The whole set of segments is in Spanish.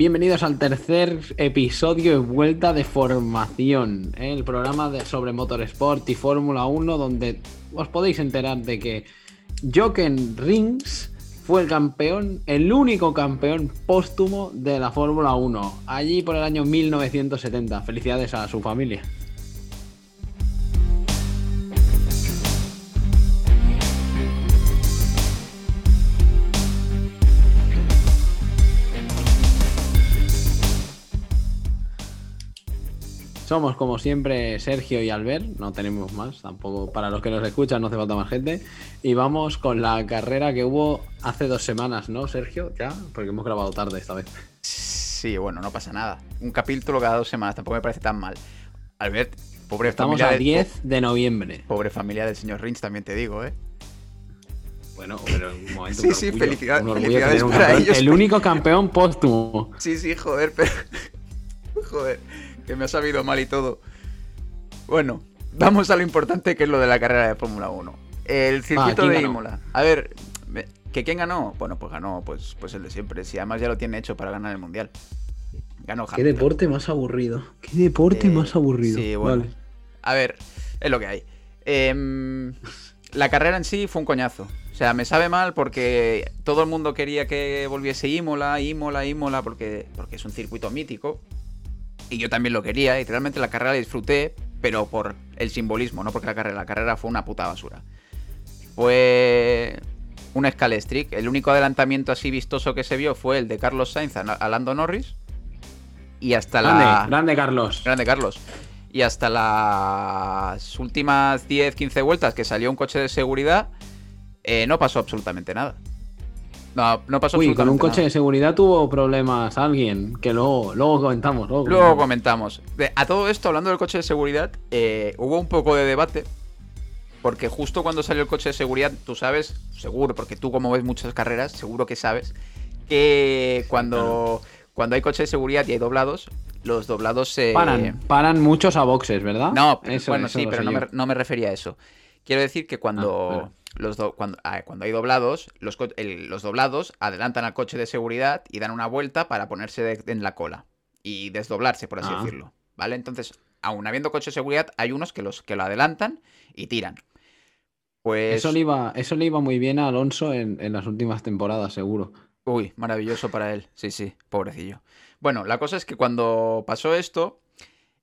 Bienvenidos al tercer episodio de Vuelta de Formación, ¿eh? el programa de, sobre motorsport y Fórmula 1, donde os podéis enterar de que Jochen Rings fue el campeón, el único campeón póstumo de la Fórmula 1, allí por el año 1970. Felicidades a su familia. Somos como siempre Sergio y Albert, no tenemos más, tampoco para los que nos escuchan no hace falta más gente. Y vamos con la carrera que hubo hace dos semanas, ¿no, Sergio? Ya, porque hemos grabado tarde esta vez. Sí, bueno, no pasa nada. Un capítulo cada dos semanas, tampoco me parece tan mal. Albert, pobre Estamos familia. a 10 de noviembre. Pobre familia del señor Rins, también te digo, ¿eh? Bueno, pero un momento. Sí, sí, felicidades, un felicidades para campeón, ellos. El único campeón póstumo. Sí, sí, joder, pero. joder, que me ha sabido mal y todo. Bueno, vamos a lo importante que es lo de la carrera de Fórmula 1. El circuito ¿quién de ganó? Imola. A ver, ¿que quién ganó? Bueno, pues ganó pues, pues el de siempre. Si además ya lo tiene hecho para ganar el mundial. Ganó Qué Hamilton. deporte más aburrido. Qué deporte Eh, más aburrido. Sí, bueno. Vale. A ver, es lo que hay. Em, la carrera en sí fue un coñazo. O sea, me sabe mal porque todo el mundo quería que volviese Imola, Imola, Imola, porque, porque es un circuito mítico. Y yo también lo quería, y realmente la carrera la disfruté, pero por el simbolismo, no porque la carrera. La carrera fue una puta basura. Fue un Scalestric. El único adelantamiento así vistoso que se vio fue el de Carlos Sainz a a Lando Norris. Y hasta Grande, la. grande Carlos. Grande, Carlos. Y hasta las últimas 10, 15 vueltas que salió un coche de seguridad, eh, no pasó absolutamente nada. No, no pasó Uy, con un coche de nada. seguridad tuvo problemas alguien, que luego, luego comentamos. Luego, Luego comentamos. De- a todo esto, hablando del coche de seguridad, eh, hubo un poco de debate. Porque justo cuando salió el coche de seguridad, tú sabes, seguro, porque tú como ves muchas carreras, seguro que sabes, que cuando, cuando hay coche de seguridad y hay doblados, los doblados se... Paran, paran muchos a boxes, ¿verdad? No, Eso- bueno, eso sí, pero no me, no me refería a eso. Quiero decir que cuando, Ah, los do- cuando, ah, cuando hay doblados, los, el- los doblados adelantan al coche de seguridad y dan una vuelta para ponerse de- en la cola y desdoblarse, por así Ah. decirlo. ¿Vale? Entonces, aun habiendo coche de seguridad, hay unos que, los, que lo adelantan y tiran. Pues... Eso, le iba, eso le iba muy bien a Alonso en, en las últimas temporadas, seguro. Uy, maravilloso para él. Sí, sí, pobrecillo. Bueno, la cosa es que cuando pasó esto,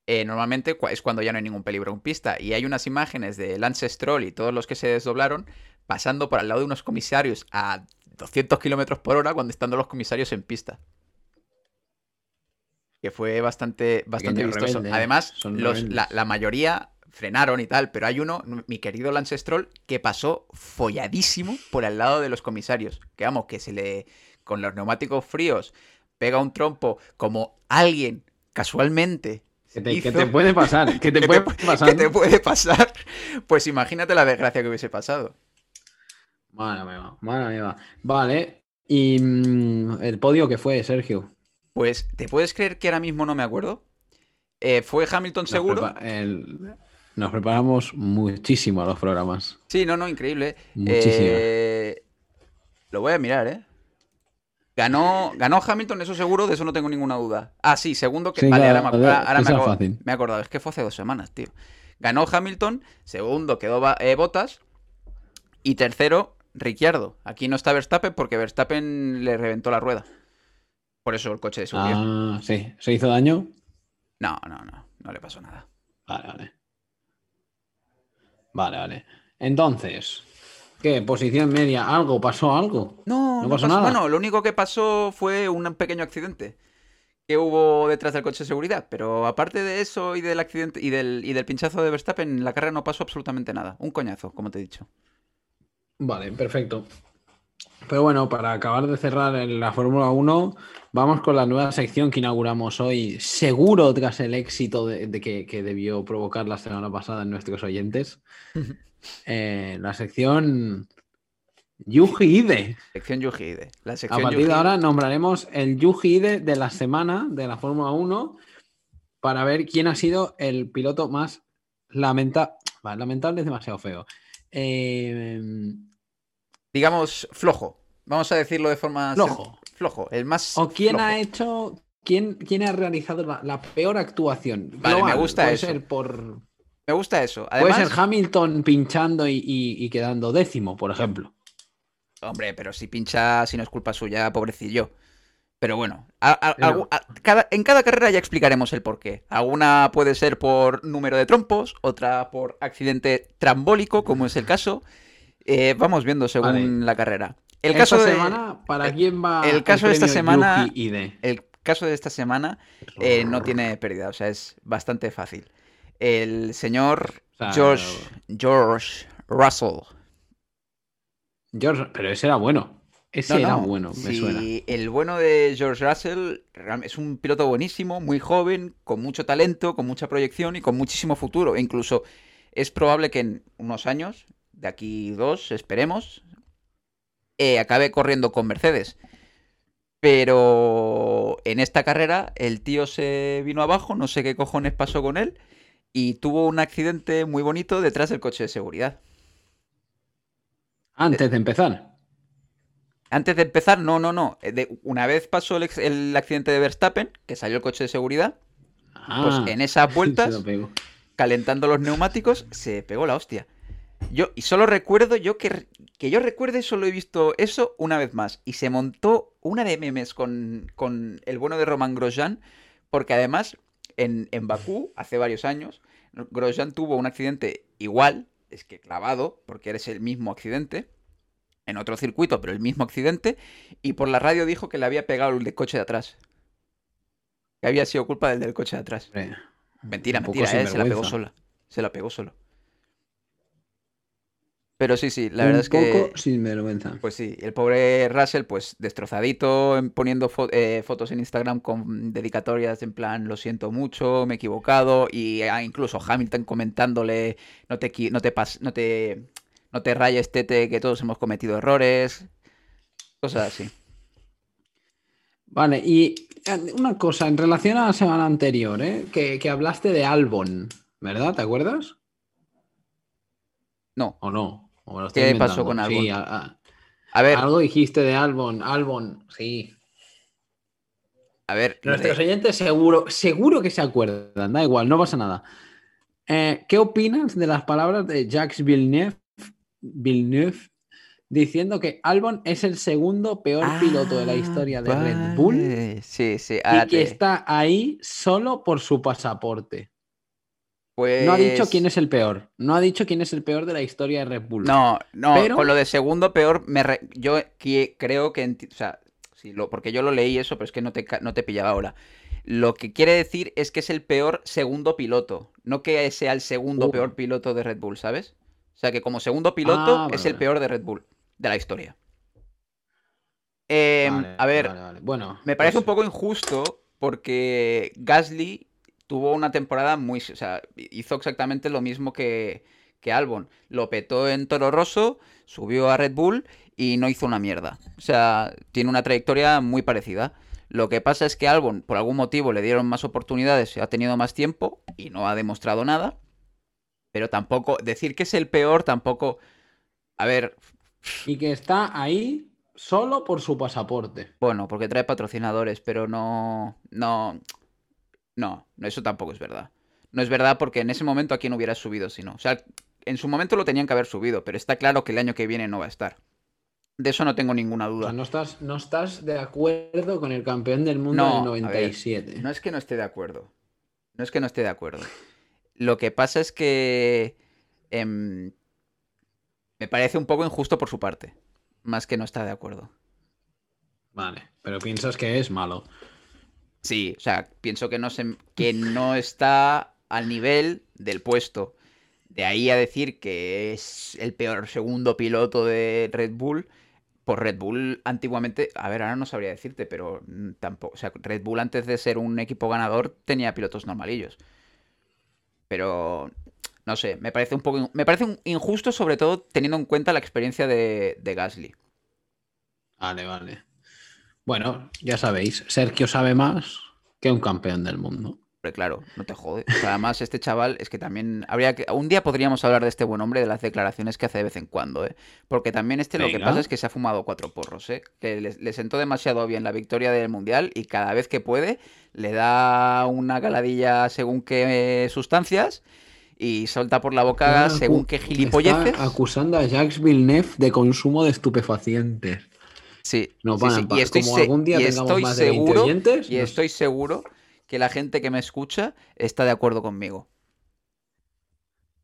eh, normalmente es cuando ya no hay ningún peligro en pista. Y hay unas imágenes de Lance Stroll y todos los que se desdoblaron pasando por al lado de unos comisarios a 200 kilómetros por hora cuando estando los comisarios en pista. Que fue bastante, bastante Pequeño vistoso. rebelde, Además, los- la, la mayoría frenaron y tal, pero hay uno, mi querido Lance Stroll, que pasó folladísimo por al lado de los comisarios. Que vamos, que se le, con los neumáticos fríos, pega un trompo como alguien casualmente. ¿Qué te, hizo. qué te puede pasar? ¿Qué te ¿Qué puede te- pasar? ¿Qué te puede pasar? Pues imagínate la desgracia que hubiese pasado. Madre mía, madre mía. Vale. ¿Y mm, el podio que fue, Sergio? Pues, ¿te puedes creer que ahora mismo no me acuerdo? Eh, ¿Fue Hamilton Nos seguro? prepa- el- Nos preparamos muchísimo a los programas. Sí, no, no, increíble. Muchísimo. Eh, Lo voy a mirar, ¿eh? Ganó, ganó Hamilton, eso seguro, de eso no tengo ninguna duda. Ah, sí, segundo que. Sí, vale, claro, ahora, me, ahora- ahora me, esa es acabo- fácil. me he acordado, es que fue hace dos semanas, tío. Ganó Hamilton, segundo quedó eh, Bottas y tercero Ricciardo. Aquí no está Verstappen porque Verstappen le reventó la rueda. Por eso el coche de seguridad. Ah, sí. ¿Se hizo daño? No, no, no, no le pasó nada. Vale, vale. Vale, vale. Entonces, ¿qué? Posición media. ¿Algo? ¿Pasó algo? No, ¿No pasó pasó- nada? Bueno, lo único que pasó fue un pequeño accidente que hubo detrás del coche de seguridad. Pero aparte de eso y del accidente y del, y del pinchazo de Verstappen, en la carrera no pasó absolutamente nada. Un coñazo, como te he dicho. Vale, perfecto. Pero bueno, para acabar de cerrar en la Fórmula 1, vamos con la nueva sección que inauguramos hoy, seguro tras el éxito de, de que, que debió provocar la semana pasada en nuestros oyentes. Eh, la sección Yuji Ide. Sección Yuji Ide. La A partir de ahora nombraremos el Yuji Ide de la semana de la Fórmula 1 para ver quién ha sido el piloto más lamentable. Lamentable es demasiado feo. Eh, Digamos, flojo. Vamos a decirlo de forma... Flojo. Flojo. El más... o quién flojo. ha hecho ¿quién, quién ha realizado la, la peor actuación? Vale, me gusta puede eso. ser por. Me gusta eso. Puede Además, ser Hamilton pinchando y, y- y quedando décimo, por ejemplo. hombre, pero si pincha, si no es culpa suya, pobrecillo. Pero bueno, a- a- Pero- algu- a- cada- en cada carrera ya explicaremos el porqué. Alguna puede ser por número de trompos, otra por accidente trambólico, como es el caso. Eh, vamos viendo según Vale. la carrera. El esta caso de, semana, ¿para quién va el caso de esta semana- el caso de esta semana eh, no tiene pérdida, o sea, es bastante fácil. El señor O sea, George, George Russell. George, pero ese era bueno. Ese No, era no, bueno, me sí, suena. El bueno de George Russell es un piloto buenísimo, muy joven, con mucho talento, con mucha proyección y con muchísimo futuro. E incluso es probable que en unos años, de aquí dos, esperemos, eh, acabe corriendo con Mercedes. Pero en esta carrera el tío se vino abajo, no sé qué cojones pasó con él, y tuvo un accidente muy bonito detrás del coche de seguridad. Antes de empezar. Antes de empezar, no, no, no. Eh, de- una vez pasó el, el accidente de Verstappen, que salió el coche de seguridad, pues Ah, en esas se vueltas, lo calentando los neumáticos, se pegó la hostia. Yo, y solo recuerdo, yo que, que yo recuerde, solo he visto eso una vez más. Y se montó una de memes con, con el bueno de Roman Grosjean, porque además, en, en Bakú, hace varios años, Grosjean tuvo un accidente igual, es que clavado, porque eres el mismo accidente, en otro circuito, pero el mismo accidente, y por la radio dijo que le había pegado el del coche de atrás. Que había sido culpa del del coche de atrás. Mentira, mentira, eh, se la pegó sola. Se la pegó solo. Pero sí, sí, la un verdad es que. poco sin vergüenza. Pues sí, el pobre Russell, pues destrozadito, en- poniendo fo- eh, fotos en Instagram con dedicatorias en plan, lo siento mucho, me he equivocado, y ah, incluso Hamilton comentándole, no te, no te, pas- no te, no te rayes, Tete, que todos hemos cometido errores, cosas así. Vale, y eh, una cosa, en relación a la semana anterior, ¿eh? que, que hablaste de Albon, ¿verdad? ¿Te acuerdas? No, ¿O no? ¿O me lo estoy ¿Qué pasó con Sí, Albon? a- a- a ver, algo dijiste de Albon, Albon, sí. a ver, de- Nuestros oyentes seguro, seguro que se acuerdan, da igual, no pasa nada. Eh, ¿Qué opinas de las palabras de Jacques Villeneuve, Villeneuve diciendo que Albon es el segundo peor piloto de la Ah, historia de Red Bull vale. Sí, sí, y que está ahí solo por su pasaporte? Pues... No ha dicho quién es el peor, no ha dicho quién es el peor de la historia de Red Bull. No, no, Pero- con lo de segundo peor, me re- yo creo que, o sea, sí, lo, porque yo lo leí eso, pero es que no te, no te pillaba ahora. Lo que quiere decir es que es el peor segundo piloto, no que sea el segundo Uh. peor piloto de Red Bull, ¿sabes? O sea, que como segundo piloto Ah, vale, es el peor de Red Bull, de la historia. Em, Vale, a ver, vale. Bueno, me parece pues, un poco injusto porque Gasly tuvo una temporada muy... O sea, hizo exactamente lo mismo que, que Albon. Lo petó en Toro Rosso, subió a Red Bull y no hizo una mierda. O sea, tiene una trayectoria muy parecida. Lo que pasa es que Albon, por algún motivo, le dieron más oportunidades, ha tenido más tiempo y no ha demostrado nada. Pero tampoco, decir que es el peor, tampoco... A ver, Y que está ahí solo por su pasaporte. Bueno, porque trae patrocinadores, pero no. No. No, eso tampoco es verdad. No es verdad porque en ese momento a quién hubiera subido si no. O sea, en su momento lo tenían que haber subido, pero está claro que el año que viene no va a estar. De eso no tengo ninguna O duda. sea, no estás, no estás de acuerdo con el campeón del mundo No, del a ver, 97. No es que no esté de acuerdo. No es que no esté de acuerdo. Lo que pasa es que. em, me parece un poco injusto por su parte. Más que no está de acuerdo. Vale, pero piensas que es malo. Sí, o sea, pienso que no, se, que no está al nivel del puesto. De ahí a decir que es el peor segundo piloto de Red Bull. Por Red Bull antiguamente, a ver, ahora no sabría decirte, pero mm, tampoco. O sea, Red Bull antes de ser un equipo ganador tenía pilotos normalillos. Pero no sé, me parece un poco. Me parece un- injusto, sobre todo teniendo en cuenta la experiencia de, de Gasly. Vale, vale. Bueno, ya sabéis, Sergio sabe más que un campeón del mundo. Pero claro, no te jode. O sea, además, este chaval es que también habría que. Un día podríamos hablar de este buen hombre, de las declaraciones que hace de vez en cuando, ¿eh? Porque también este lo que pasa es que se ha fumado cuatro porros, ¿eh? Que le, le sentó demasiado bien la victoria del Mundial y cada vez que puede le da una caladilla según qué sustancias y solta por la boca según qué gilipolleces. está acusando a Jacques Villeneuve de consumo de estupefacientes. Sí, No sí, paran, sí. pa- Y estoy, como algún día y tengamos estoy más de 20 seguro, oyentes, y nos- estoy seguro que la gente que me escucha está de acuerdo conmigo.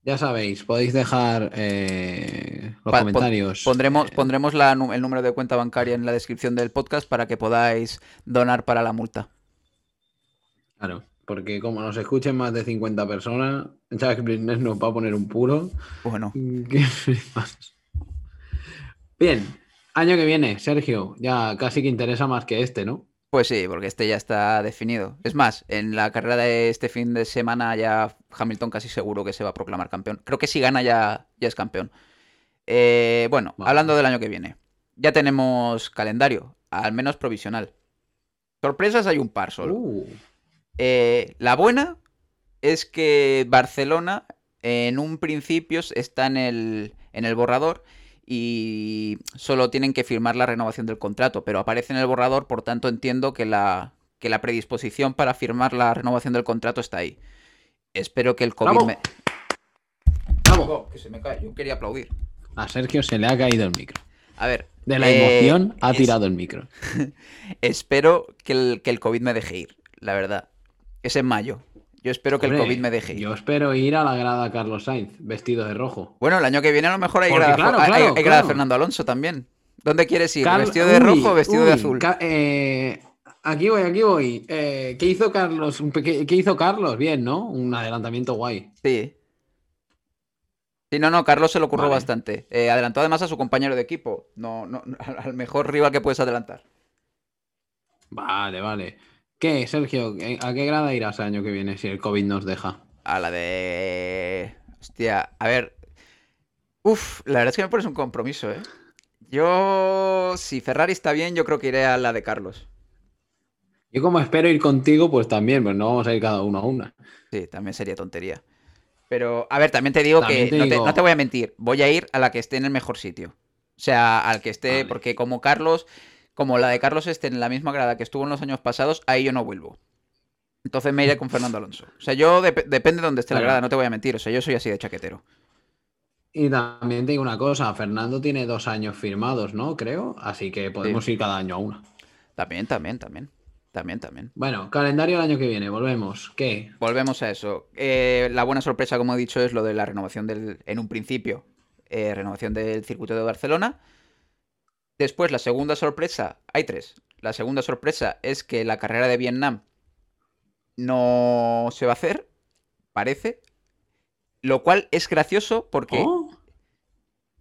Ya sabéis, podéis dejar eh, los Pa- comentarios. Pondremos, eh, pondremos la el número de cuenta bancaria en la descripción del podcast para que podáis donar para la multa. Claro, porque como nos escuchen más de 50 personas, Jacques Villeneuve nos va a poner un puro. Bueno. Bien, año que viene, Sergio, ya casi que interesa más que este, ¿no? pues sí, porque este ya está definido. Es más, en la carrera de este fin de semana ya Hamilton casi seguro que se va a proclamar campeón. Creo que si gana ya, ya es campeón. Eh, bueno, Vale. hablando del año que viene. Ya tenemos calendario, al menos provisional. Sorpresas hay un par solo. Uh, Eh, la buena es que Barcelona en un principio está en el, en el borrador y solo tienen que firmar la renovación del contrato, pero aparece en el borrador, por tanto entiendo que la, que la predisposición para firmar la renovación del contrato está ahí. Espero que el COVID ¡Bravo! me... vamos. Oh, que se me cae, yo quería aplaudir. A Sergio se le ha caído el micro. A ver. De la eh, emoción ha es- tirado el micro. Espero que el, que el COVID me deje ir, la verdad. Es en mayo. Yo espero que el COVID me deje ir. Yo espero ir a la grada Carlos Sainz, vestido de rojo. Bueno, el año que viene a lo mejor hay Porque, grada, claro, hay- claro, hay grada claro. Fernando Alonso también. ¿Dónde quieres ir? ¿Vestido de Uy, rojo o vestido de azul? Eh, aquí voy, aquí voy. Eh, ¿Qué hizo Carlos? ¿Qué hizo Carlos? Bien, ¿no? Un adelantamiento guay. Sí. Sí, no, no, Carlos se lo ocurrió Vale. bastante. Eh, adelantó además a su compañero de equipo. No, no, al mejor rival que puedes adelantar. Vale, vale. ¿Qué, Sergio? ¿Eh, ¿A qué grada irás el año que viene si el COVID nos deja? A la de. Hostia, a ver. Uf, la verdad es que me pones un compromiso, ¿eh? Yo, si Ferrari está bien, yo creo que iré a la de Carlos. Yo como espero ir contigo, pues también, pues no vamos a ir cada uno a una. Sí, también sería tontería. Pero, a ver, también te digo También que te no, te, digo- no te voy a mentir, voy a ir a la que esté en el mejor sitio. O sea, al que esté, Vale. porque como Carlos, como la de Carlos esté en la misma grada que estuvo en los años pasados, ahí yo no vuelvo. Entonces me iré con Fernando Alonso. O sea, yo dep- depende de dónde esté la grada, no te voy a mentir. O sea, yo soy así de chaquetero. Y también te digo una cosa, Fernando tiene dos años firmados, ¿no? Creo, así que podemos ir cada año a una. También, también, también. También, también. Bueno, calendario el año que viene, volvemos. ¿Qué? Volvemos a eso. Eh, la buena sorpresa, como he dicho, es lo de la renovación del, en un principio, eh, renovación del circuito de Barcelona. Después, la segunda sorpresa, hay tres. La segunda sorpresa es que la carrera de Vietnam no se va a hacer, parece. Lo cual es gracioso porque Oh,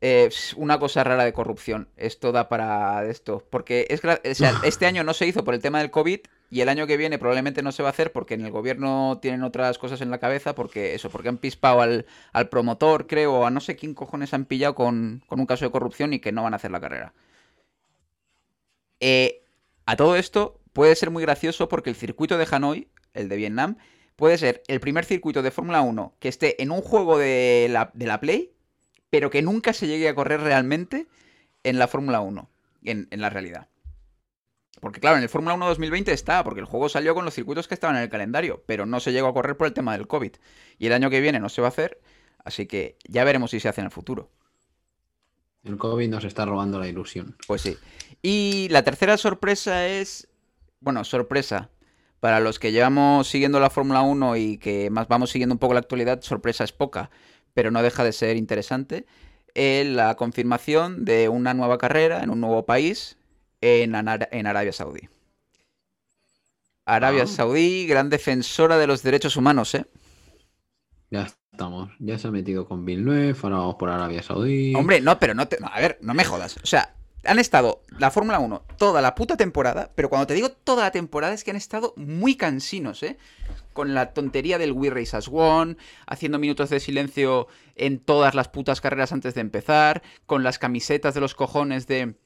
eh, es una cosa rara de corrupción. Esto da para esto. Porque es gra- o sea, este año no se hizo por el tema del COVID y el año que viene probablemente no se va a hacer porque en el gobierno tienen otras cosas en la cabeza. Porque eso, porque han pispado al, al promotor, creo, a no sé quién cojones han pillado con, con un caso de corrupción y que no van a hacer la carrera. Eh, a todo esto puede ser muy gracioso porque el circuito de Hanoi, el de Vietnam, puede ser el primer circuito de Fórmula 1 que esté en un juego de la, Play, pero que nunca se llegue a correr realmente en la Fórmula 1, en, en la realidad. Porque claro, en el Fórmula 1 2020 está, porque el juego salió con los circuitos que estaban en el calendario, pero no se llegó a correr por el tema del COVID. Y el año que viene no se va a hacer, así que ya veremos si se hace en el futuro. El COVID nos está robando la ilusión. Pues sí. Y la tercera sorpresa es, bueno, sorpresa. Para los que llevamos siguiendo la Fórmula 1 y que más vamos siguiendo un poco la actualidad, sorpresa es poca, pero no deja de ser interesante. eh, la confirmación de una nueva carrera en un nuevo país en, Arabia Saudí. Arabia Ah. Saudí, gran defensora de los derechos humanos, ¿eh? Ya estamos. Ya se ha metido con Villeneuve, ahora vamos por Arabia Saudí. Hombre, no, pero no te. a ver, no me jodas. O sea, han estado la Fórmula 1 toda la puta temporada, pero cuando te digo toda la temporada es que han estado muy cansinos, ¿eh? Con la tontería del We Race as One, haciendo minutos de silencio en todas las putas carreras antes de empezar, con las camisetas de los cojones de.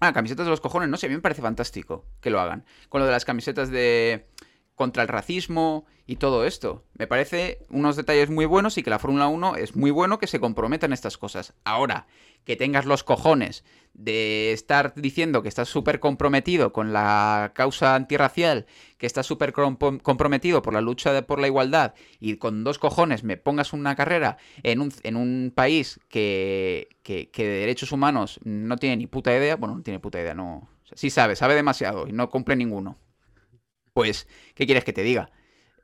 Ah, camisetas de los cojones, no sé, a mí me parece fantástico que lo hagan. Con lo de las camisetas de. Contra el racismo y todo esto. Me parece unos detalles muy buenos y que la Fórmula 1 es muy bueno que se comprometa en estas cosas. Ahora, que tengas los cojones de estar diciendo que estás súper comprometido con la causa antirracial, que estás súper comprometido por la lucha por la igualdad y con dos cojones me pongas una carrera en un, en un país que, que, que, de derechos humanos no tiene ni puta idea, bueno, no tiene puta idea, no... sí sabe, sabe demasiado y no cumple ninguno. Pues, ¿qué quieres que te diga?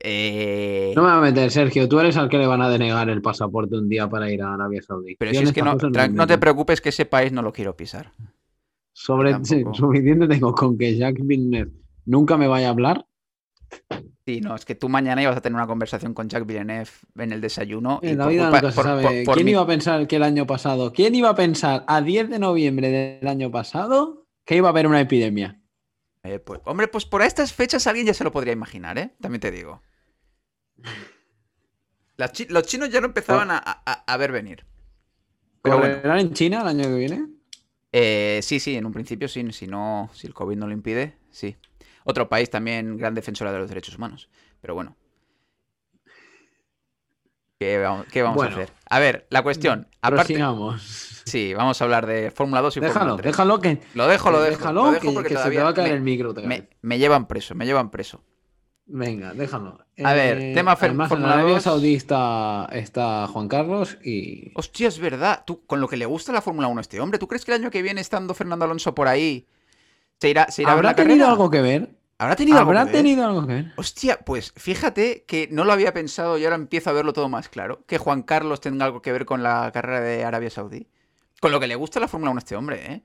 Eh, no me va a meter, Sergio. Tú eres al que le van a denegar el pasaporte un día para ir a Arabia Saudí. Pero si es que no, no, te preocupes que ese país no lo quiero pisar. Sobre suficiente tengo con que Jack Villeneuve nunca me vaya a hablar. Sí, no, es que tú mañana ibas a tener una conversación con Jack Villeneuve en el desayuno. En la vida nunca se sabe. ¿Quién iba a pensar que el año pasado, quién iba a pensar a 10 de noviembre del año pasado que iba a haber una epidemia? Eh, pues, hombre, pues por estas fechas alguien ya se lo podría imaginar, ¿eh? También te digo. los chinos ya lo empezaban a, ver venir. Pero bueno. en China el año que viene? Eh, sí, sí, en un principio sí, si no, si el COVID no lo impide, sí. Otro país también gran defensora de los derechos humanos. Pero bueno. ¿Qué vamos, a hacer? A ver, la cuestión. Aparte, Sí, vamos a hablar de Fórmula 2 y Fórmula 3. Déjalo, que. Lo dejo, lo dejo. Déjalo, lo dejo porque que se te va a caer el micro. me, llevan preso, me llevan preso. Venga, déjalo. A ver, eh, tema Fórmula en Arabia Saudí está, Juan Carlos y. Hostia, es verdad. Tú, con lo que le gusta la Fórmula 1 a este hombre, ¿tú crees que el año que viene, estando Fernando Alonso por ahí, se irá, se irá ¿Habrá a tenido algo que ver? ¿Habrá tenido, ¿Habrá algo, que tenido algo que ver? Hostia, pues fíjate que no lo había pensado y ahora empiezo a verlo todo más claro. Que Juan Carlos tenga algo que ver con la carrera de Arabia Saudí. Con lo que le gusta la Fórmula 1 a este hombre, ¿eh?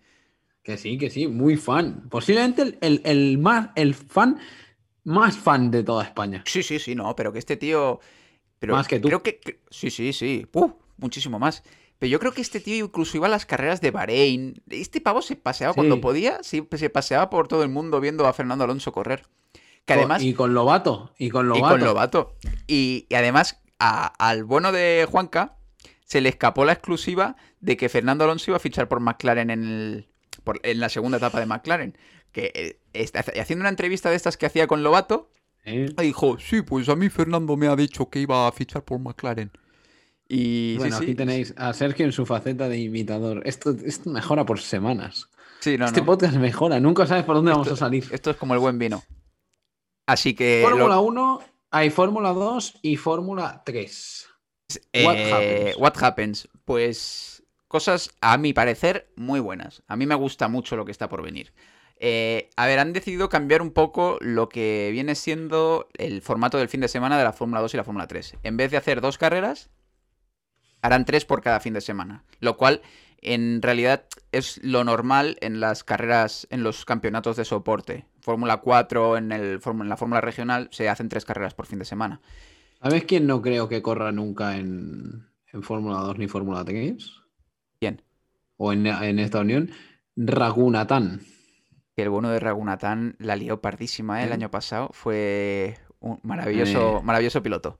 Que sí, que sí, muy fan. Posiblemente el, más, el fan más fan de toda España. Sí, sí, sí, no, pero que este tío. Pero más que tú. Creo que, sí, sí, sí. muchísimo más. Pero yo creo que este tío incluso iba a las carreras de Bahrein. Este pavo se paseaba cuando podía, sí, se paseaba por todo el mundo viendo a Fernando Alonso correr. Que además, y con Lobato. Y con Lobato. Y con Lobato. Y, además, al bueno de Juanca se le escapó la exclusiva de que Fernando Alonso iba a fichar por McLaren en, el, en la segunda etapa de McLaren. Que eh, haciendo una entrevista de estas que hacía con Lobato, dijo, sí, pues a mí Fernando me ha dicho que iba a fichar por McLaren. Y bueno, aquí tenéis a Sergio en su faceta de imitador. Esto, mejora por semanas. Sí, no, este podcast mejora, nunca sabes por dónde vamos a salir. Esto es como el buen vino. Así que. Fórmula 1, hay Fórmula 2 y Fórmula 3. Eh, what, happens? Pues cosas, a mi parecer, muy buenas. A mí me gusta mucho lo que está por venir. Eh, a ver, han decidido cambiar un poco lo que viene siendo el formato del fin de semana de la Fórmula 2 y la Fórmula 3. En vez de hacer dos carreras, harán tres por cada fin de semana. Lo cual, en realidad, es lo normal en las carreras, en los campeonatos de soporte. Fórmula 4, en, el, en la Fórmula regional, se hacen tres carreras por fin de semana. ¿Sabes quién no creo que corra nunca en, Fórmula 2 ni Fórmula 3? O en, esta unión, Ragunatán. El bueno de Ragunatán la lió pardísima ¿eh? el año pasado. Fue un maravilloso, eh. maravilloso piloto.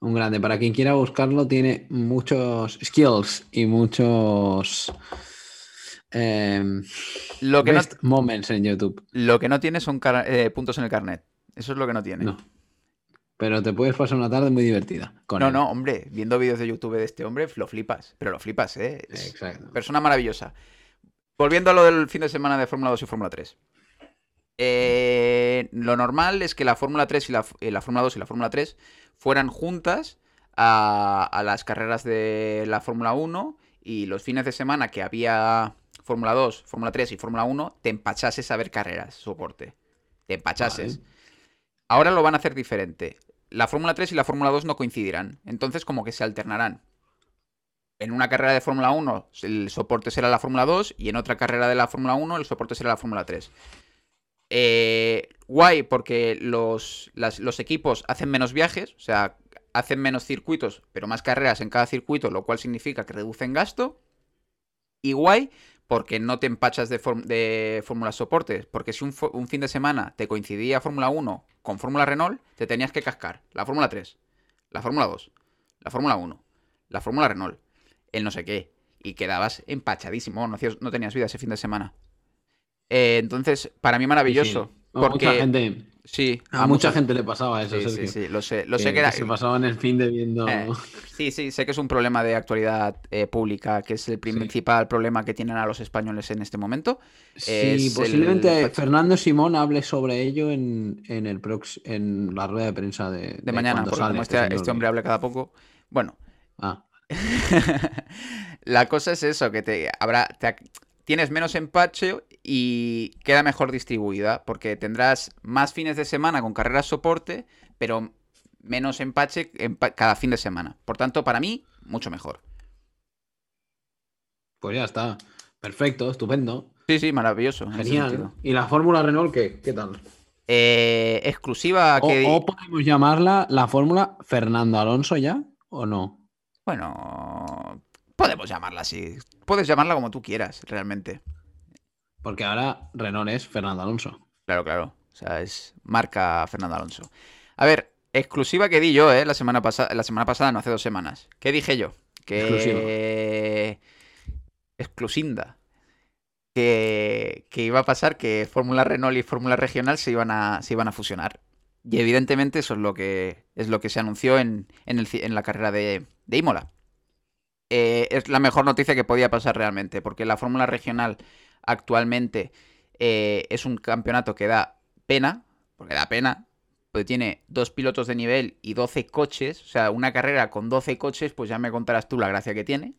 Un grande. Para quien quiera buscarlo, tiene muchos skills y muchos lo que moments en YouTube. Lo que no tiene son eh, puntos en el carnet. Eso es lo que no tiene. No. Pero te puedes pasar una tarde muy divertida. no, no, hombre, viendo vídeos de YouTube de este hombre, lo flipas. Pero lo flipas, ¿eh? Exacto. Persona maravillosa. Volviendo a lo del fin de semana de Fórmula 2 y Fórmula 3. Eh, lo normal es que la Fórmula 3 y la, eh, la, Fórmula 2 y la Fórmula 3 fueran juntas a, a las carreras de la Fórmula 1 y los fines de semana que había Fórmula 2, Fórmula 3 y Fórmula 1, te empachases a ver carreras, soporte. Te empachases. Ahora lo van a hacer diferente la Fórmula 3 y la Fórmula 2 no coincidirán. Entonces como que se alternarán. En una carrera de Fórmula 1 el soporte será la Fórmula 2 y en otra carrera de la Fórmula 1 el soporte será la Fórmula 3. Eh, guay porque los, los equipos hacen menos viajes, o sea, hacen menos circuitos, pero más carreras en cada circuito, lo cual significa que reducen gasto. Y guay porque no te empachas de, de Fórmula Soportes. Porque si un, un, fin de semana te coincidía Fórmula 1 con Fórmula Renault, te tenías que cascar la Fórmula 3, la Fórmula 2, la Fórmula 1, la Fórmula Renault, el no sé qué. Y quedabas empachadísimo, no, tenías vida ese fin de semana. Eh, entonces, para mí maravilloso. Porque Sí. A, mucha, gente le pasaba eso, Sí, sí, sí, lo sé, lo sé que, era. que se pasaban el fin de viendo. Eh, sí, sí, sé que es un problema de actualidad eh, pública, que es el principal problema que tienen a los españoles en este momento. Sí, es posiblemente el- Fernando Simón hable sobre ello en, en el prox- en la rueda de prensa de, De mañana, cuando porque sale como este este, de- hombre habla cada poco. Bueno, Ah, la cosa es eso, que te habrá. te tienes menos empache y queda mejor distribuida. Porque tendrás más fines de semana con carreras soporte, pero menos empache cada fin de semana. Por tanto, para mí, mucho mejor. pues ya está. Perfecto, estupendo. Sí, sí, maravilloso. Genial. ¿Y la Fórmula Renault qué? ¿Qué tal? Eh, exclusiva O, que. o podemos llamarla la Fórmula Fernando Alonso ya, ¿o no? Bueno, podemos llamarla así. Puedes llamarla como tú quieras, realmente. Porque ahora Renault es Fernando Alonso. Claro, claro. O sea, es marca Fernando Alonso. A ver, exclusiva que di yo, ¿eh? La semana pasada, la semana pasada, no hace dos semanas. ¿Qué dije yo? Que. Exclusinda. Que, que iba a pasar que Fórmula Renault y Fórmula Regional se iban a, se iban a fusionar. Y evidentemente eso es lo que, es lo que se anunció en, en, el en la carrera de, de Imola. Eh, es la mejor noticia que podía pasar realmente, porque la Fórmula Regional actualmente eh, es un campeonato que da pena, porque da pena, porque tiene dos pilotos de nivel y 12 coches, o sea, una carrera con 12 coches, pues ya me contarás tú la gracia que tiene.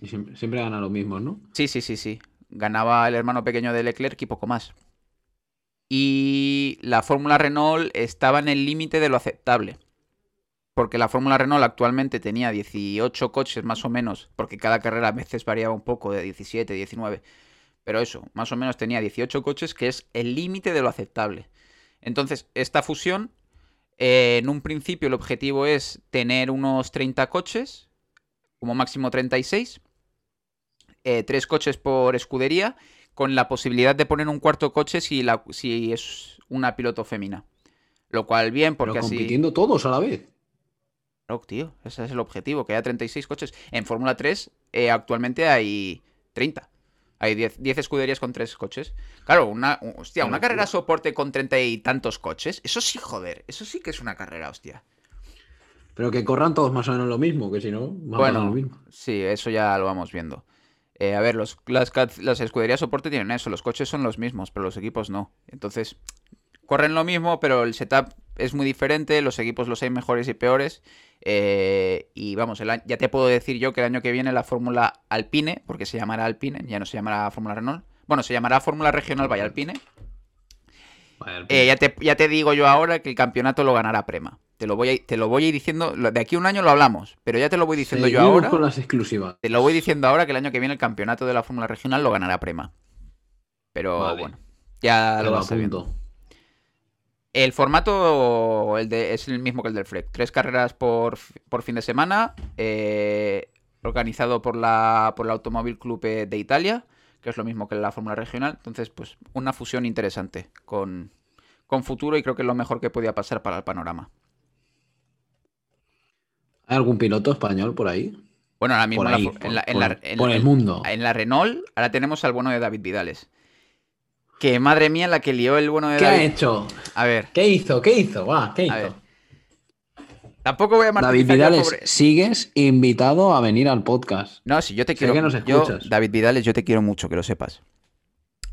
Y siempre, siempre gana lo mismo, ¿no? Sí, sí, sí, sí. Ganaba el hermano pequeño de Leclerc y poco más. Y la Fórmula Renault estaba en el límite de lo aceptable. Porque la Fórmula Renault actualmente tenía 18 coches más o menos, porque cada carrera a veces variaba un poco de 17, 19. Pero eso, más o menos tenía 18 coches, que es el límite de lo aceptable. Entonces, esta fusión, eh, en un principio el objetivo es tener unos 30 coches, como máximo 36 eh, tres coches por escudería, con la posibilidad de poner un cuarto coche si, la, si es una piloto femina. Lo cual bien, porque Pero así... compitiendo todos a la vez. Claro, tío, ese es el objetivo, que haya 36 coches. En Fórmula 3 eh, actualmente hay 30. Hay 10, 10 escuderías con 3 coches. Claro, una, hostia, una carrera soporte con 30 y tantos coches. Eso sí, joder. Eso sí que es una carrera, hostia. Pero que corran todos más o menos lo mismo, que si no, va a pasar lo Bueno, mismo. sí, eso ya lo vamos viendo. Eh, a ver, los, las, las escuderías soporte tienen eso, los coches son los mismos, pero los equipos no. Entonces, corren lo mismo, pero el setup es muy diferente, los equipos los hay mejores y peores. eh, y vamos, el a- ya te puedo decir yo que el año que viene la Fórmula Alpine, porque se llamará Alpine, ya no se llamará Fórmula Renault. Bueno, se llamará Fórmula Regional by Alpine. Eh, ya, te, ya te digo yo ahora que el campeonato lo ganará Prema. Te lo voy a, te lo voy a ir diciendo, de aquí a un año lo hablamos, pero ya te lo voy diciendo yo ahora. con las exclusivas. Te lo voy diciendo ahora que el año que viene el campeonato de la Fórmula Regional lo ganará Prema. Pero Vale. bueno, ya lo lo vas sabiendo. El formato el de, es el mismo que el del FREC. Tres carreras por, por fin de semana, eh, organizado por la, por el Automóvil Club eh, de Italia, que es lo mismo que la Fórmula Regional. Entonces, pues una fusión interesante con, con futuro y creo que es lo mejor que podía pasar para el panorama. ¿Hay algún piloto español por ahí? Bueno, ahora mismo Por ahí, en, la, en por- la- en- por el mundo. En la Renault, ahora tenemos al bueno de David Vidales. Que madre mía, la que lió el bueno de ¿Qué ha David. hecho? A ver, ¿Qué hizo? ¿Qué hizo? Va, ¿qué A hizo? ver, tampoco voy a David Vidales, pobre- sigues invitado a venir al podcast. No, si yo te Sé quiero. que nos yo, escuchas. David Vidales, yo te quiero mucho, que lo sepas.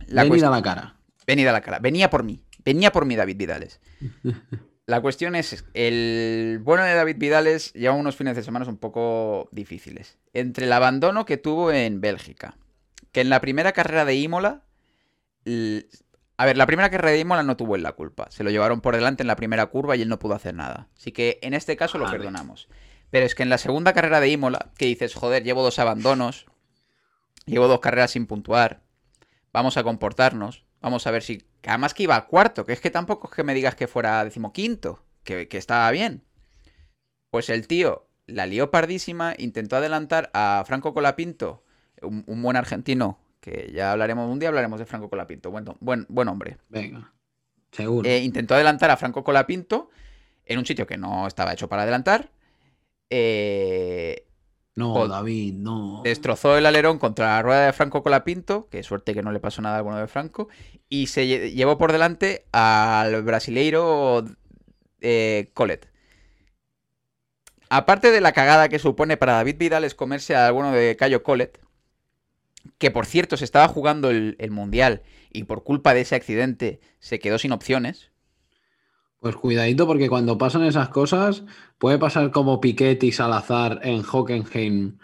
La Ven y cuestión- da la cara. Venida a la cara. Venía por mí. Venía por mí, David Vidales. La cuestión es, el bueno de David Vidales lleva unos fines de semana un poco difíciles. Entre el abandono que tuvo en Bélgica, que en la primera carrera de Imola... A ver, la primera carrera de Imola no tuvo él la culpa. Se lo llevaron por delante en la primera curva y él no pudo hacer nada. Así que en este caso lo perdonamos. Pero es que en la segunda carrera de Imola, que dices, joder, llevo dos abandonos, llevo dos carreras sin puntuar, vamos a comportarnos, vamos a ver si... que Además que iba a cuarto, que es que tampoco es que me digas que fuera decimoquinto, que, que estaba bien. Pues el tío la lió pardísima, intentó adelantar a Franco Colapinto, un, un buen argentino, que ya hablaremos, un día hablaremos de Franco Colapinto, buen, buen, buen hombre. Venga. Seguro. Eh, intentó adelantar a Franco Colapinto en un sitio que no estaba hecho para adelantar. eh, No. David, no. Destrozó el alerón contra la rueda de Franco Colapinto, que suerte que no le pasó nada al bueno de Franco, y se lle- llevó por delante al brasileiro eh, Colet. Aparte de la cagada que supone para David Vidal es comerse al bueno de Cayo Colet, que por cierto se estaba jugando el, el Mundial y por culpa de ese accidente se quedó sin opciones. Pues cuidadito porque cuando pasan esas cosas puede pasar como Piquet y Salazar en Hockenheim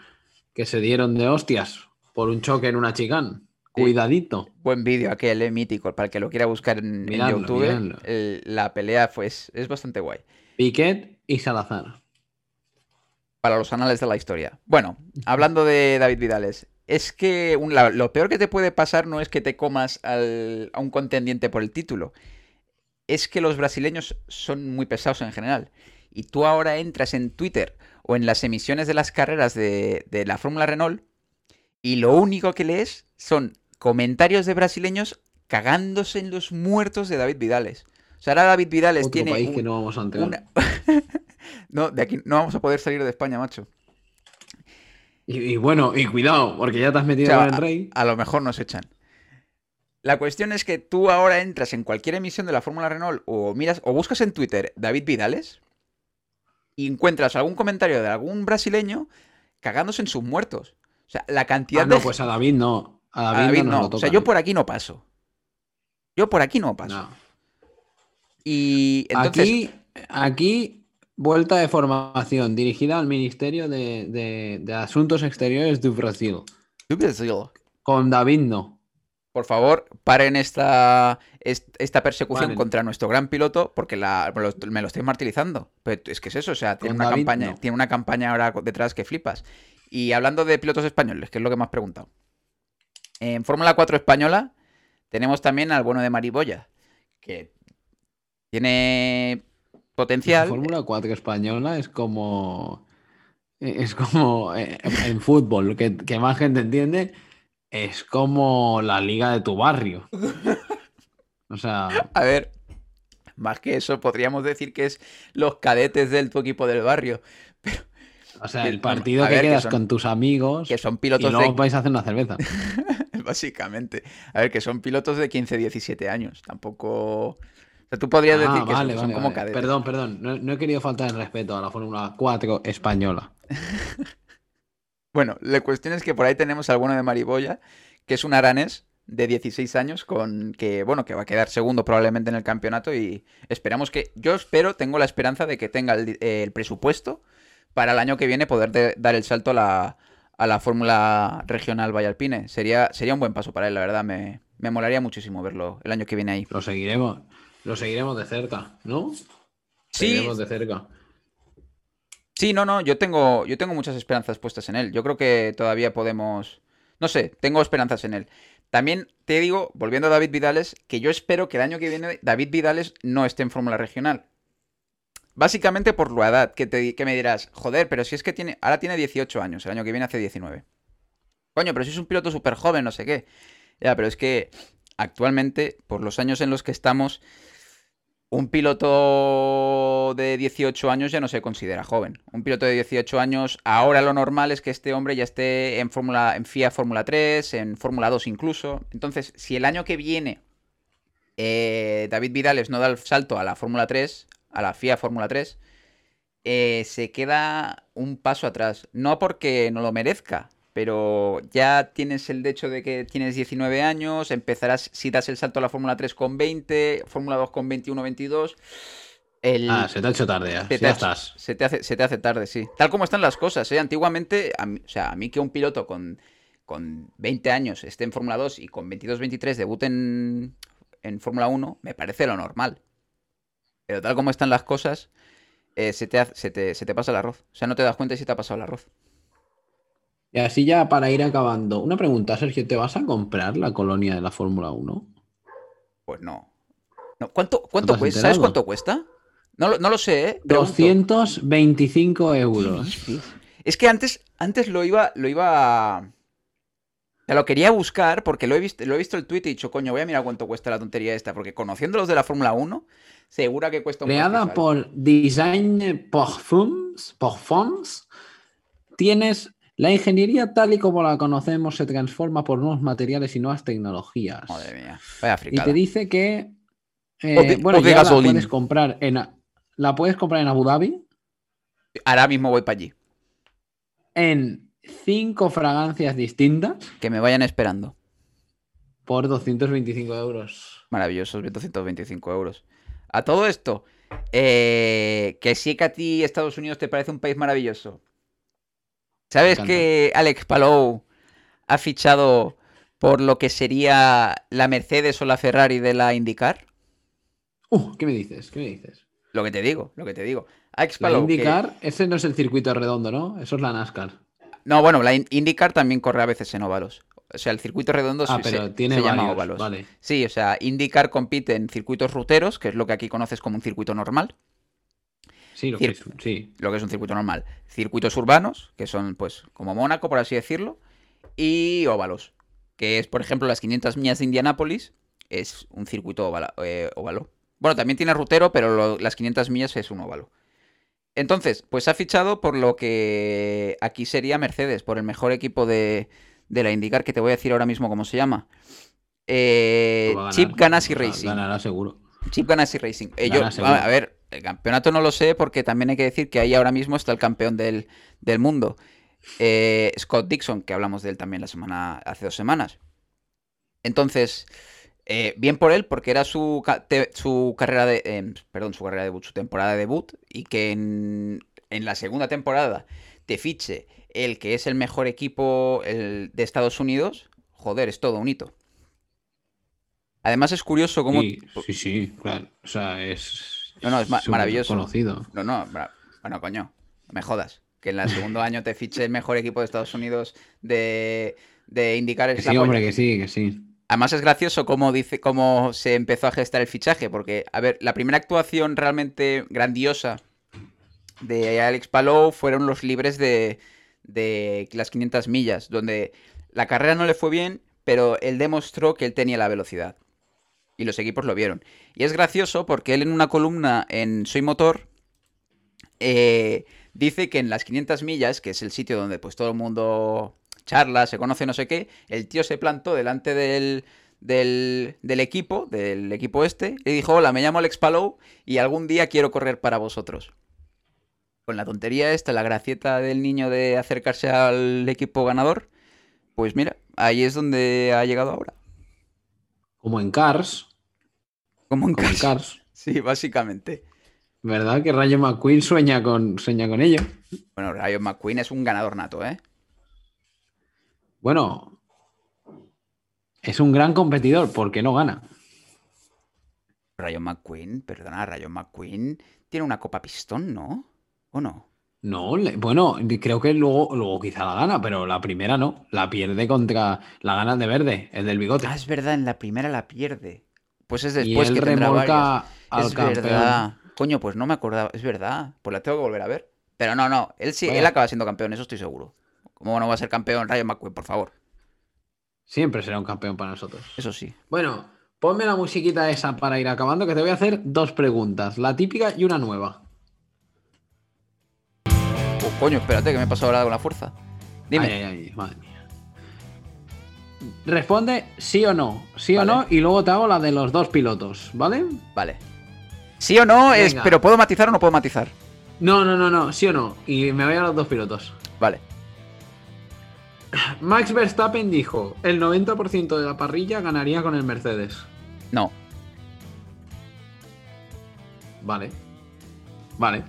que se dieron de hostias por un choque en una chicán. Cuidadito. Buen vídeo aquel, eh, mítico, para el que lo quiera buscar en, en Miradlo, YouTube. el- la pelea fue, es, es bastante guay. Piquet y Salazar. para los anales de la historia. Bueno, hablando de David Vidales, es que un- la- lo peor que te puede pasar no es que te comas al- a un contendiente por el título, es que los brasileños son muy pesados en general. Y tú ahora entras en Twitter o en las emisiones de las carreras de, de la Fórmula Renault y lo único que lees son comentarios de brasileños cagándose en los muertos de David Vidales. O sea, ahora David Vidales Otro tiene país un- que no vamos a entrar. una- no, de aquí no vamos a poder salir de España, macho. Y, y bueno, y cuidado, porque ya te has O metido sea, con el rey. A lo mejor nos echan. La cuestión es que tú ahora entras en cualquier emisión de la Fórmula Renault o miras o buscas en Twitter David Vidales y encuentras algún comentario de algún brasileño cagándose en sus muertos. O sea, la cantidad Ah, no, de pues a David no. A a David, no, O sea, yo por aquí no paso. Yo por aquí no paso. No. Y entonces Aquí, aquí, vuelta de formación dirigida al Ministerio de, de- de Asuntos Exteriores de Brasil. Con David no. Por favor, paren esta, est- esta persecución Paren. contra nuestro gran piloto porque la- me, lo, me lo estoy martirizando. Pero es que es eso, o sea, tiene Con una, David, campaña, no. tiene una campaña ahora detrás que flipas. Y hablando de pilotos españoles, que es lo que me has preguntado. En Fórmula 4 española tenemos también al bueno de Mariboya, que tiene La potencial. Fórmula 4 española es como. Es como eh, en fútbol, que, que más gente entiende, es como la liga de tu barrio. O sea, A ver, más que eso, podríamos decir que es los cadetes del tu equipo del barrio, o sea, el partido que ver, que quedas son- con tus amigos que son y pilotos luego de vais a hacer una cerveza. Básicamente. A ver, que son pilotos de 15, 17 años. Tampoco. Sea, tú podrías Ah, decir que son- vale, que son, vale, como vale. cadetes. Perdón, perdón. No, no he querido faltar el respeto a la Fórmula 4 española. Bueno, la cuestión es que por ahí tenemos al bueno de Mariboya, que es un aranés de 16 años, con que, bueno, que va a quedar segundo probablemente en el campeonato. Y esperamos que. Yo espero, tengo la esperanza de que tenga el, el presupuesto para el año que viene poder de- dar el salto a la, a la Fórmula Regional Vallalpine. Sería, sería un buen paso para él, la verdad. Me, me molaría muchísimo verlo el año que viene ahí. Lo seguiremos. Lo seguiremos de cerca, ¿no? Sí, Seguiremos de cerca. Sí, no, no, yo tengo, yo tengo muchas esperanzas puestas en él. Yo creo que todavía podemos. No sé, tengo esperanzas en él. También te digo, volviendo a David Vidales, que yo espero que el año que viene David Vidales no esté en Fórmula Regional. Básicamente por la edad, que, te, que me dirás, joder, pero si es que tiene, ahora tiene 18 años, el año que viene hace 19. Coño, pero si es un piloto súper joven, no sé qué. Ya, pero es que actualmente, por los años en los que estamos, un piloto de 18 años ya no se considera joven. Un piloto de 18 años, ahora lo normal es que este hombre ya esté en Fórmula, en FIA Fórmula 3, en Fórmula 2 incluso. Entonces, si el año que viene eh, David Vidales no da el salto a la Fórmula 3, a la FIA Fórmula 3, eh, se queda un paso atrás. No porque no lo merezca, pero ya tienes el hecho de que tienes 19 años, empezarás, si das el salto a la Fórmula 3 con 20, Fórmula 2 con 21, 22. El, Ah, se te ha hecho tarde ya. se te, Ya ha- estás. se te hace, se te hace tarde, sí. Tal como están las cosas, ¿eh? Antiguamente, a mí- o sea, a mí que un piloto con, con 20 años esté en Fórmula 2 y con 22, 23 debute en, en Fórmula 1, me parece lo normal. Pero tal como están las cosas, eh, se, te, hace- se, te, se te pasa el arroz. O sea, no te das cuenta se te ha pasado el arroz. Y así ya para ir acabando. Una pregunta, Sergio, ¿te vas a comprar la colonia de la Fórmula 1? Pues no. No, ¿Cuánto, cuánto cuesta? ¿Sabes cuánto cuesta? No, lo- no lo sé, ¿eh? Pregunto. 225 euros. Es que antes, antes lo iba, lo iba. a- O sea, lo quería buscar porque lo he visto, lo he visto el tweet y he dicho, coño, voy a mirar cuánto cuesta la tontería esta. Porque conociendo los de la Fórmula 1, segura que cuesta un Creada por Design Parfums, tienes La ingeniería tal y como la conocemos se transforma por nuevos materiales y nuevas tecnologías. Madre mía. Vaya Y te dice que eh, O de- bueno, o de ya la puedes comprar en la puedes comprar en Abu Dhabi Ahora mismo voy para allí. en cinco fragancias distintas Que me vayan esperando. por 225 euros. Maravillosos, 225 euros. A todo esto, eh, que sí que a ti Estados Unidos te parece un país maravilloso. ¿Sabes que Alex Palou ha fichado por lo que sería la Mercedes o la Ferrari de la IndyCar? Uh, ¿qué me dices? ¿Qué me dices? Lo que te digo, lo que te digo. Alex La Palou, que- IndyCar, ese no es el circuito redondo, ¿no? Eso es la NASCAR. No, bueno, la In- IndyCar también corre a veces en óvalos. O sea, el circuito redondo ah, pero se, tiene se llama óvalos. Vale. Sí, o sea, IndyCar compite en circuitos ruteros, que es lo que aquí conoces como un circuito normal. Sí, lo que es- sí. lo que es un circuito normal. Circuitos urbanos, que son pues como Mónaco, por así decirlo, y óvalos, que es, por ejemplo, las 500 millas de Indianápolis, es un circuito eh, óvalo. Bueno, también tiene rutero, pero lo- las 500 millas es un óvalo. Entonces, pues ha fichado por lo que aquí sería Mercedes, por el mejor equipo de, de la IndyCar, que te voy a decir ahora mismo cómo se llama. Eh, ganar. Chip Ganassi Racing. Ganará seguro. Chip Ganassi Racing. Eh, yo- seguro. a ver, el campeonato no lo sé porque también hay que decir que ahí ahora mismo está el campeón del, del mundo. Eh, Scott Dixon, que hablamos de él también la semana, hace dos semanas. Entonces, eh, bien por él, porque era su, su carrera de. eh, perdón, su carrera de debut, su temporada de debut. Y que en, en la segunda temporada te fiche el que es el mejor equipo el de Estados Unidos. Joder, es todo un hito. Además es curioso cómo... Sí, sí, sí, claro. O sea, es. No, no, es ma- maravilloso. Conocido. No, no, bueno, coño, no me jodas. Que en el segundo año te fiche el mejor equipo de Estados Unidos de, de indicar el Que sí, hombre, que sí, que sí. Además es gracioso cómo dice cómo se empezó a gestar el fichaje, porque, a ver, la primera actuación realmente grandiosa de Alex Palou fueron los libres de, de las 500 millas, donde la carrera no le fue bien, pero él demostró que él tenía la velocidad. Y los equipos lo vieron. Y es gracioso porque él en una columna en Soy Motor eh, dice que en las 500 millas, que es el sitio donde pues todo el mundo charla, se conoce no sé qué, el tío se plantó delante del, del, del equipo, del equipo este, y dijo, hola, me llamo Alex Palou y algún día quiero correr para vosotros. Con la tontería esta, la gracieta del niño de acercarse al equipo ganador, pues mira, ahí es donde ha llegado ahora. Como en Cars. Como en Como en. Cars. Sí, básicamente. ¿Verdad que Rayo McQueen sueña con, sueña con ello? Bueno, Rayo McQueen es un ganador nato, ¿eh? Bueno, es un gran competidor, ¿por qué no gana? Rayo McQueen, perdona, Rayo McQueen tiene una copa pistón, ¿no? ¿O no? No, le- bueno, creo que luego, luego quizá la gana, pero la primera no. La pierde contra. La gana de verde, el del bigote. Ah, es verdad, en la primera la pierde. Pues es y después él que tendrá varias. remolca al es campeón. verdad. Coño, pues no me acordaba. Es verdad. Pues la tengo que volver a ver. Pero no, no. Él sí, él acaba siendo campeón, eso estoy seguro. ¿Cómo no va a ser campeón Rayo McQueen, por favor? Siempre será un campeón para nosotros. Eso sí. Bueno, ponme la musiquita esa para ir acabando, que te voy a hacer dos preguntas. La típica y una nueva. Oh, coño, espérate, que me he pasado ahora con la fuerza. Dime. Ay, ay, ay, madre mía. Responde sí o no. Sí Vale. o no, y luego te hago la de los dos pilotos, ¿vale? Vale. ¿Sí o no? Es, pero ¿puedo matizar o no puedo matizar? No, no, no, no, sí o no. Y me voy a los dos pilotos. Vale. Max Verstappen dijo, el 90% de la parrilla ganaría con el Mercedes. No. Vale. Vale.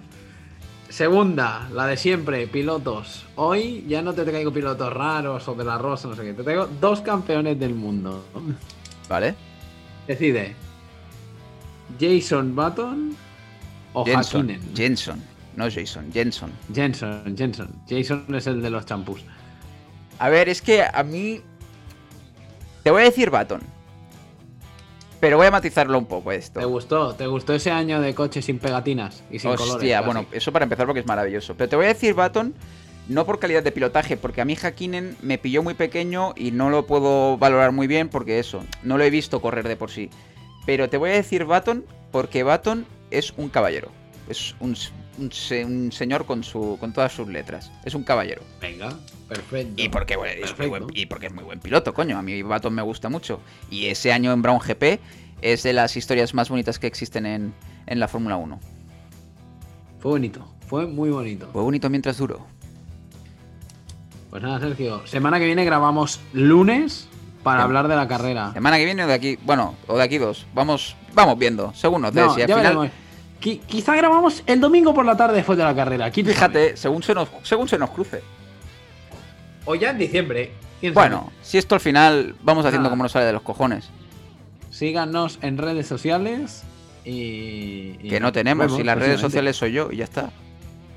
Segunda, la de siempre, pilotos. Hoy ya no te traigo pilotos raros o de la rosa, no sé qué. Te traigo dos campeones del mundo. Vale. Decide. Jason Button o Jenson. Hakkinen. Jenson. No Jason, Jenson. Jenson, Jenson. Jason es el de los champús. A ver, es que a mí. Te voy a decir Baton. Pero voy a matizarlo un poco ¿Te esto. gustó? ¿Te gustó ese año de coche sin pegatinas y sin colores? Hostia, bueno, eso para empezar porque es maravilloso. Pero te voy a decir Baton, no por calidad de pilotaje, porque a mí Hakkinen me pilló muy pequeño y no lo puedo valorar muy bien porque eso, no lo he visto correr de por sí. Pero te voy a decir Baton porque Baton es un caballero. Es un, un, se- un señor con su con todas sus letras. Es un caballero. Venga, perfecto. Y porque, bueno, es muy buen, y porque es muy buen piloto, coño. A mí Baton me gusta mucho. Y ese año en Brown GP es de las historias más bonitas que existen en, en la Fórmula 1. Fue bonito, fue muy bonito. Fue bonito mientras duró. Pues nada, Sergio. Semana que viene grabamos lunes para Bien. hablar de la carrera. Semana que viene o de aquí, bueno, o de aquí dos. Vamos, vamos viendo, según nos des. No, y al final, veremos. Qui- quizá grabamos el domingo por la tarde después de la carrera. Aquí fíjate, según se nos, según se nos cruce. O ya en diciembre. Bueno, si esto al final vamos haciendo Nada. como nos sale de los cojones. Síganos en redes sociales y. y Que no tenemos, vemos si las redes sociales soy yo y ya está.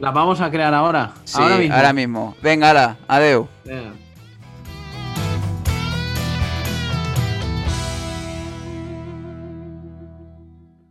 Las vamos a crear ahora. Sí, ahora mismo. ahora mismo. Venga, ala, adeu. Venga.